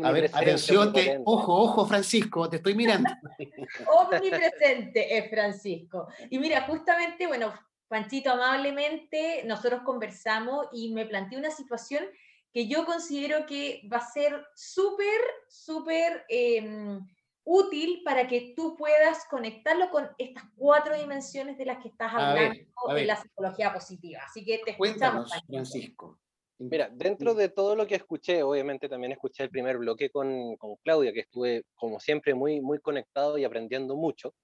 a ver, atención, ojo, ojo Francisco, te estoy mirando. omnipresente es Francisco. Y mira, justamente, bueno, Panchito, amablemente, nosotros conversamos y me planteé una situación que yo considero que va a ser súper, súper em, útil para que tú puedas conectarlo con estas cuatro dimensiones de las que estás hablando de la psicología positiva. Así que te Cuéntanos, Francisco. Mira, dentro de todo lo que escuché, obviamente también escuché el primer bloque con, con Claudia, que estuve como siempre muy, muy conectado y aprendiendo mucho,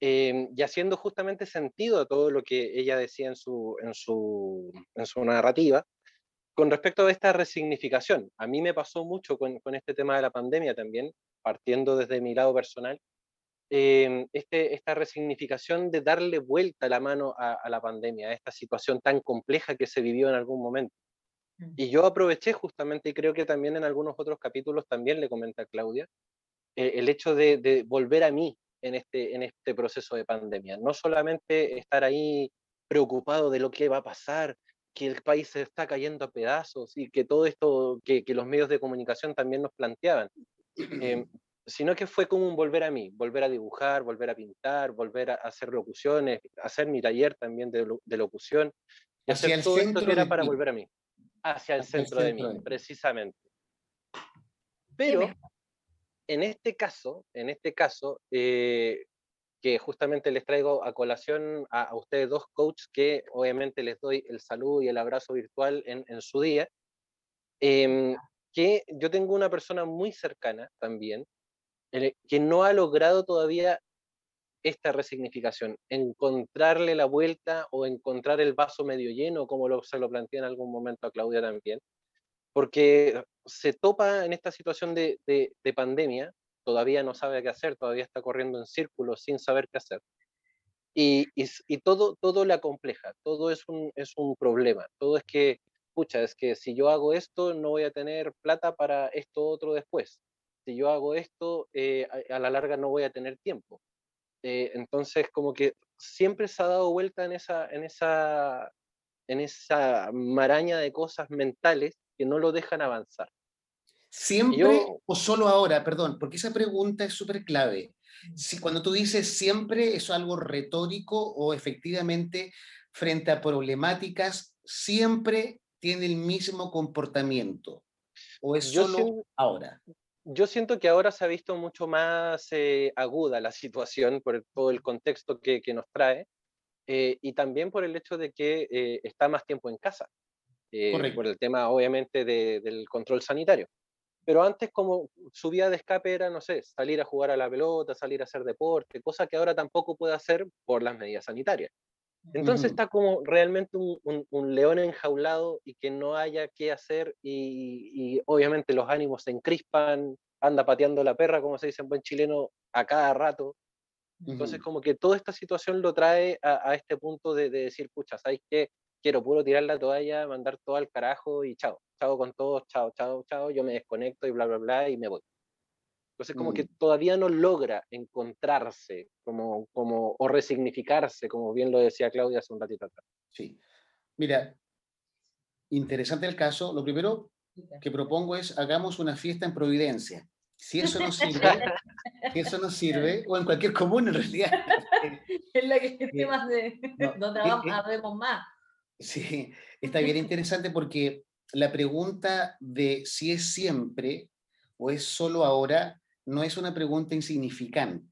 em, y haciendo justamente sentido a todo lo que ella decía en su, en su, en su narrativa. Con respecto a esta resignificación, a mí me pasó mucho con, con este tema de la pandemia también, partiendo desde mi lado personal, este, esta resignificación de darle vuelta la mano a, la pandemia, a esta situación tan compleja que se vivió en algún momento. Mm. Y yo aproveché justamente, y creo que también en algunos otros capítulos también le comenta a Claudia, eh, el hecho de, volver a mí en este, en este proceso de pandemia. No solamente estar ahí preocupado de lo que va a pasar, que el país se está cayendo a pedazos y que todo esto que, que los medios de comunicación también nos planteaban, Em, sino que fue como un volver a mí, volver a dibujar, volver a pintar, volver a hacer locuciones, hacer mi taller también de, locución, y hacer todo esto que era para volver a mí, hacia el centro, de mí, precisamente. Pero en este caso, en este caso, eh, que justamente les traigo a colación a, ustedes dos coaches, que obviamente les doy el saludo y el abrazo virtual en, en su día. Eh, que yo tengo una persona muy cercana también, que no ha logrado todavía esta resignificación, encontrarle la vuelta o encontrar el vaso medio lleno, como lo, se lo planteé en algún momento a Claudia también, porque se topa en esta situación de, de, pandemia, todavía no sabe qué hacer, todavía está corriendo en círculos sin saber qué hacer. Y, y, todo, todo la compleja, todo es un, es un problema, todo es que pucha, es que si yo hago esto, no voy a tener plata para esto otro después. Si yo hago esto, eh, a, la larga no voy a tener tiempo. Eh, entonces, como que siempre se ha dado vuelta en esa, en, esa, en esa maraña de cosas mentales que no lo dejan avanzar. ¿Siempre o solo ahora? Perdón, porque esa pregunta es súper clave. Mm. Si cuando tú dices siempre, ¿es algo retórico o efectivamente frente a problemáticas siempre tiene el mismo comportamiento? ¿O es solo ahora? Yo siento que ahora se ha visto mucho más eh, aguda la situación por todo el contexto que, que nos trae eh, y también por el hecho de que eh, está más tiempo en casa, por el tema obviamente del control sanitario. Pero antes como su vía de escape era, no sé, salir a jugar a la pelota, salir a hacer deporte, cosa que ahora tampoco puede hacer por las medidas sanitarias. Entonces está como realmente un, león enjaulado y que no haya qué hacer y, obviamente los ánimos se encrispan, anda pateando la perra, como se dice en buen chileno, a cada rato. Entonces como que toda esta situación lo trae a, este punto de, decir, pucha, ¿sabes qué? Quiero puro tirar la toalla, mandar todo al carajo y chao, chao con todos, chao, chao, chao, yo me desconecto y bla, bla, bla y me voy. Entonces, como que mm. todavía no logra encontrarse como, como, o resignificarse, como bien lo decía Claudia hace un ratito atrás. Sí. Mira, interesante el caso. Lo primero que propongo es hagamos una fiesta en Providencia. Si eso nos sirve, si eso nos sirve, o en cualquier común en realidad. Es la que esté más de donde vamos, más. Sí, está bien interesante porque la pregunta de si es siempre o es solo ahora no es una pregunta insignificante,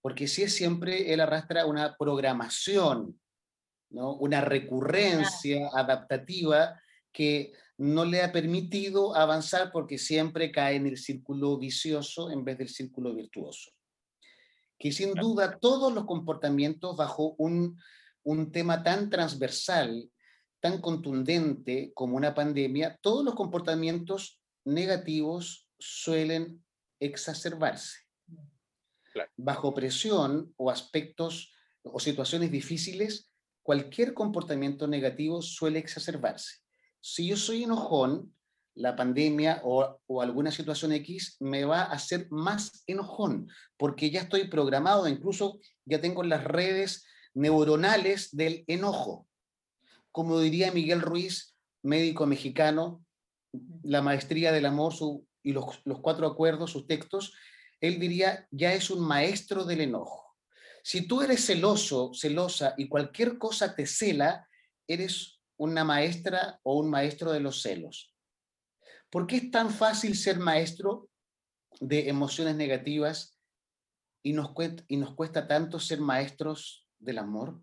porque si es siempre, él arrastra una programación, ¿no? una recurrencia adaptativa que no le ha permitido avanzar porque siempre cae en el círculo vicioso en vez del círculo virtuoso. Que sin duda todos los comportamientos bajo un, un tema tan transversal, tan contundente como una pandemia, todos los comportamientos negativos suelen exacerbarse. Bajo presión o aspectos o situaciones difíciles, cualquier comportamiento negativo suele exacerbarse. Si yo soy enojón, la pandemia o, o, alguna situación X me va a hacer más enojón, porque ya estoy programado, incluso ya tengo las redes neuronales del enojo. Como diría Miguel Ruiz, médico mexicano, la maestría del amor y los, cuatro acuerdos, sus textos, él diría, ya es un maestro del enojo. Si tú eres celoso, celosa y cualquier cosa te cela, eres una maestra o un maestro de los celos. ¿Por qué es tan fácil ser maestro de emociones negativas y nos cuesta tanto ser maestros del amor?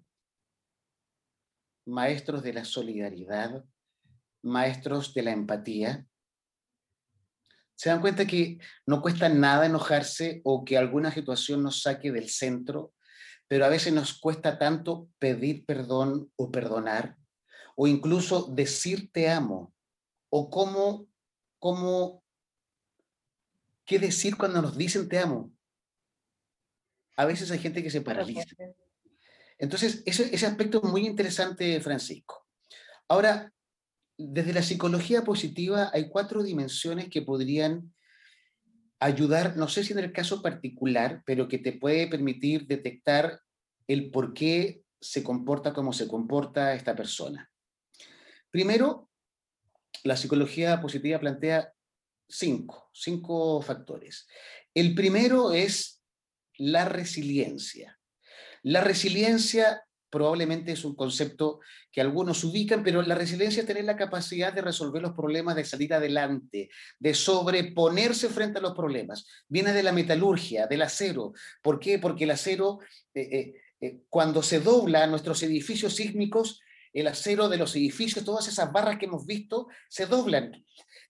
Maestros de la solidaridad, maestros de la empatía. ¿Se dan cuenta que no cuesta nada enojarse o que alguna situación nos saque del centro, pero a veces nos cuesta tanto pedir perdón o perdonar, o incluso decir te amo, o cómo, cómo, qué decir cuando nos dicen te amo? A veces hay gente que se paraliza. Entonces, ese, aspecto es muy interesante, Francisco. Ahora, desde la psicología positiva hay cuatro dimensiones que podrían ayudar, no sé si en el caso particular, pero que te puede permitir detectar el por qué se comporta como se comporta esta persona. Primero, la psicología positiva plantea cinco, cinco factores. El primero es la resiliencia. La resiliencia probablemente es un concepto que algunos ubican, pero la resiliencia es tener la capacidad de resolver los problemas, de salir adelante, de sobreponerse frente a los problemas. Viene de la metalurgia, del acero. ¿Por qué? Porque el acero, eh, eh, eh, cuando se dobla nuestros edificios sísmicos, el acero de los edificios, todas esas barras que hemos visto, se doblan.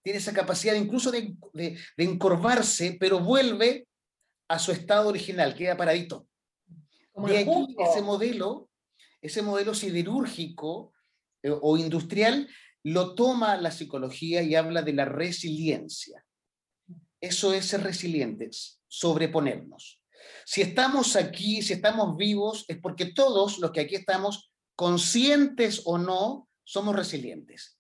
Tiene esa capacidad incluso de, de encorvarse, pero vuelve a su estado original, queda paradito. Como de aquí, ese modelo ese modelo siderúrgico eh, o industrial lo toma la psicología y habla de la resiliencia. Eso es ser resilientes, sobreponernos. Si estamos aquí, si estamos vivos, es porque todos los que aquí estamos, conscientes o no, somos resilientes.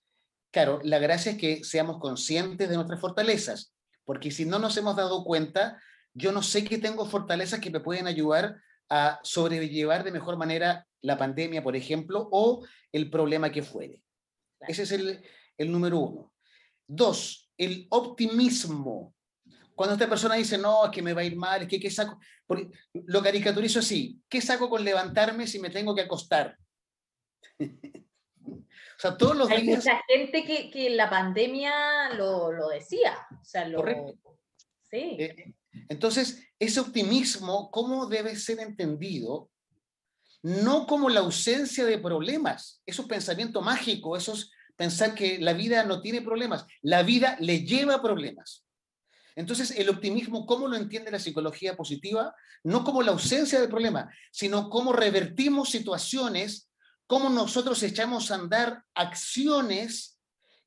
Claro, la gracia es que seamos conscientes de nuestras fortalezas, porque si no nos hemos dado cuenta, yo no sé que tengo fortalezas que me pueden ayudar a sobrellevar de mejor manera la pandemia, por ejemplo, o el problema que fuere. Ese es el, el número uno. Dos, el optimismo. Cuando esta persona dice, no, es que me va a ir mal, es que ¿qué saco? Porque lo caricaturizo así, ¿qué saco con levantarme si me tengo que acostar? o sea, todos los Hay mucha gente que, que la pandemia lo, lo decía. O sea, lo... Correcto. Sí. Eh, entonces, ese optimismo, ¿cómo debe ser entendido? No como la ausencia de problemas, esos pensamientos mágicos, esos pensar que la vida no tiene problemas, la vida le lleva problemas. Entonces, el optimismo, ¿cómo lo entiende la psicología positiva? No como la ausencia de problemas, sino cómo revertimos situaciones, cómo nosotros echamos a andar acciones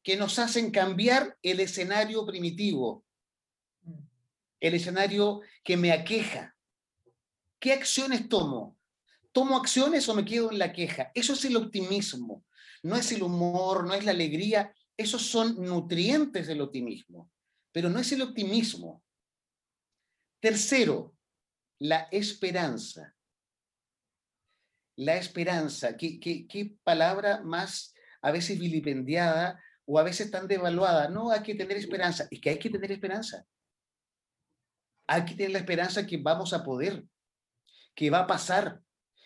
que nos hacen cambiar el escenario primitivo, el escenario que me aqueja. ¿Qué acciones tomo? ¿Tomo acciones o me quedo en la queja? Eso es el optimismo. No es el humor, no es la alegría. Esos son nutrientes del optimismo, pero no es el optimismo. Tercero, la esperanza. La esperanza, ¿qué, qué, palabra más a veces vilipendiada o a veces tan devaluada? No, hay que tener esperanza. Es que hay que tener esperanza hay que tener la esperanza que vamos a poder, que va a pasar,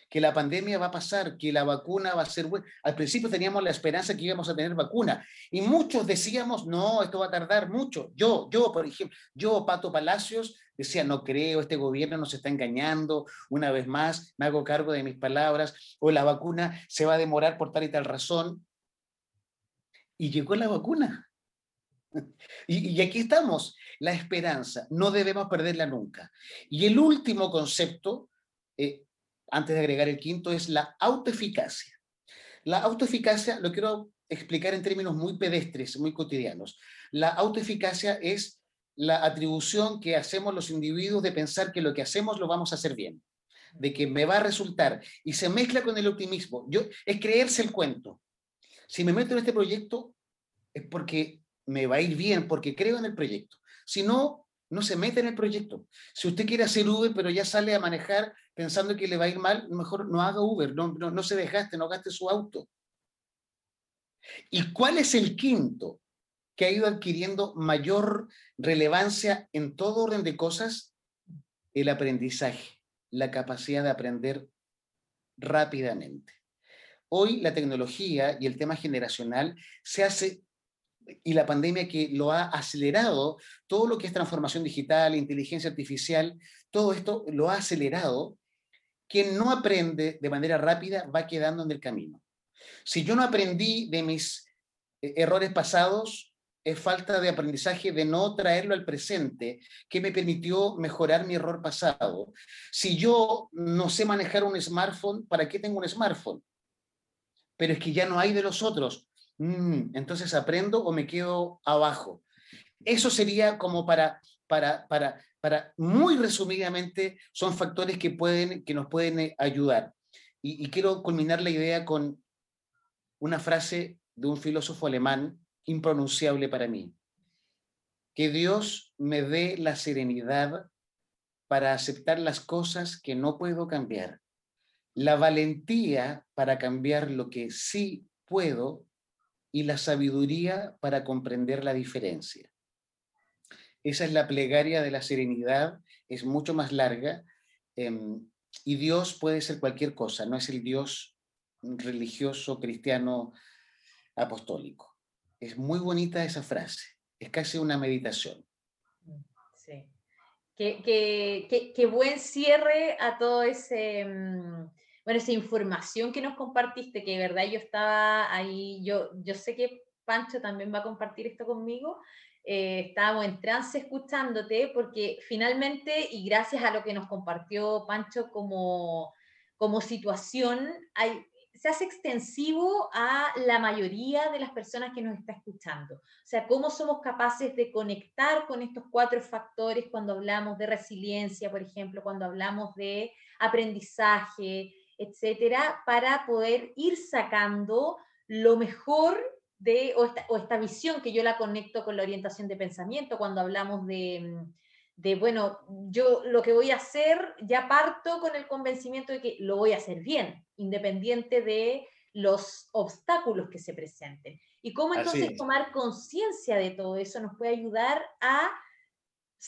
que la pandemia va a pasar, que la vacuna va a ser buena. Al principio teníamos la esperanza que íbamos a tener vacuna y muchos decíamos, no, esto va a tardar mucho. Yo, yo, por ejemplo, yo, Pato Palacios, decía, no creo, este gobierno nos está engañando, una vez más, me hago cargo de mis palabras, o la vacuna se va a demorar por tal y tal razón. Y llegó la vacuna. Y, aquí estamos la esperanza. No debemos perderla nunca. Y el último concepto, eh, antes de agregar el quinto, es la autoeficacia. La autoeficacia lo quiero explicar en términos muy pedestres, muy cotidianos. La autoeficacia es la atribución que hacemos los individuos de pensar que lo que hacemos lo vamos a hacer bien, de que me va a resultar, y se mezcla con el optimismo. Yo, es creerse el cuento. Si me meto en este proyecto es porque me va a ir bien porque creo en el proyecto. Si no, no se mete en el proyecto. Si usted quiere hacer Uber, pero ya sale a manejar pensando que le va a ir mal, mejor no haga Uber, no, no, no se desgaste, no gaste su auto. ¿Y cuál es el quinto que ha ido adquiriendo mayor relevancia en todo orden de cosas? El aprendizaje, la capacidad de aprender rápidamente. Hoy la tecnología y el tema generacional se hace, y la pandemia que lo ha acelerado, todo lo que es transformación digital, inteligencia artificial, todo esto lo ha acelerado. Quien no aprende de manera rápida va quedando en el camino. Si yo no aprendí de mis eh, errores pasados, es falta de aprendizaje de no traerlo al presente, que me permitió mejorar mi error pasado. Si yo no sé manejar un smartphone, ¿para qué tengo un smartphone? Pero es que ya no hay de los otros. Mm, entonces aprendo o me quedo abajo. Eso sería como para, para, para, para, muy resumidamente, son factores que, pueden, que nos pueden eh, ayudar. y quiero culminar la idea con una frase de un filósofo alemán impronunciable para mí. Que Dios me dé la serenidad para aceptar las cosas que no puedo cambiar, la valentía para cambiar lo que sí puedo y la sabiduría para comprender la diferencia. Esa es la plegaria de la serenidad, es mucho más larga em, y Dios puede ser cualquier cosa, no es el Dios religioso, cristiano, apostólico. Es muy bonita esa frase, es casi una meditación. Sí. Qué, buen cierre a todo ese, mm, bueno, esa información que nos compartiste, que de verdad yo estaba ahí, yo, yo sé que Pancho también va a compartir esto conmigo, eh, estábamos en trance escuchándote, porque finalmente, y gracias a lo que nos compartió Pancho como, como situación, se hace extensivo a la mayoría de las personas que nos está escuchando. O sea, cómo somos capaces de conectar con estos cuatro factores cuando hablamos de resiliencia, por ejemplo, cuando hablamos de aprendizaje, etcétera, para poder ir sacando lo mejor de, o esta, o esta visión que yo la conecto con la orientación de pensamiento, cuando hablamos de de, bueno, yo lo que voy a hacer, ya parto con el convencimiento de que lo voy a hacer bien, independiente de los obstáculos que se presenten. Y cómo entonces tomar conciencia de todo eso nos puede ayudar a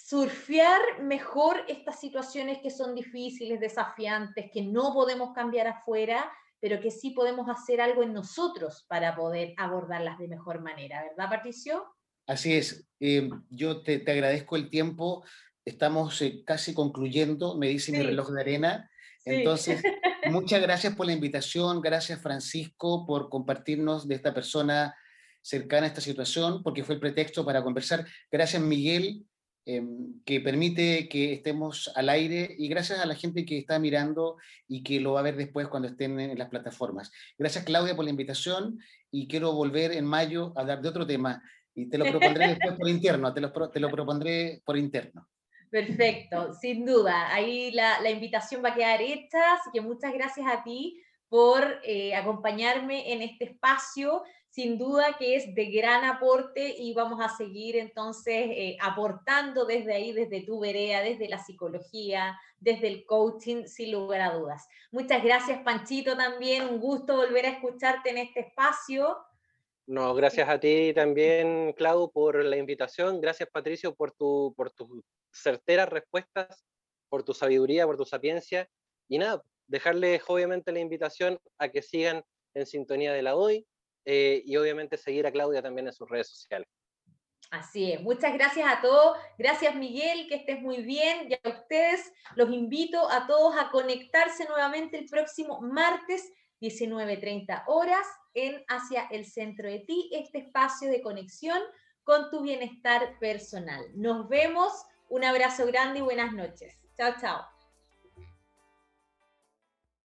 surfear mejor estas situaciones que son difíciles, desafiantes, que no podemos cambiar afuera, pero que sí podemos hacer algo en nosotros para poder abordarlas de mejor manera, ¿verdad, Patricio? Así es. Eh, yo te, agradezco el tiempo. Estamos eh, casi concluyendo, me dice mi reloj de arena. Entonces, muchas gracias por la invitación. Gracias, Francisco, por compartirnos de esta persona cercana a esta situación, porque fue el pretexto para conversar. Gracias, Miguel, em, que permite que estemos al aire y gracias a la gente que está mirando y que lo va a ver después cuando estén en las plataformas. Gracias, Claudia, por la invitación y quiero volver en mayo a hablar de otro tema, y te lo propondré después por interno, te lo, te lo propondré por interno. Perfecto, sin duda. Ahí la, la, invitación va a quedar hecha, así que muchas gracias a ti por eh, acompañarme en este espacio. Sin duda que es de gran aporte y vamos a seguir entonces eh, aportando desde ahí, desde tu vereda, desde la psicología, desde el coaching, sin lugar a dudas. Muchas gracias, Panchito, también. Un gusto volver a escucharte en este espacio. No, gracias a ti también, Clau, por la invitación. Gracias, Patricio, por, tu, por tus certeras respuestas, por tu sabiduría, por tu sapiencia. Y nada, dejarles obviamente la invitación a que sigan en sintonía de la hoy eh, y obviamente seguir a Claudia también en sus redes sociales. Así es, muchas gracias a todos. Gracias Miguel, que estés muy bien. Y a ustedes los invito a todos a conectarse nuevamente el próximo martes 19.30 horas en Hacia el Centro de Ti, este espacio de conexión con tu bienestar personal. Nos vemos, un abrazo grande y buenas noches. Chao, chao.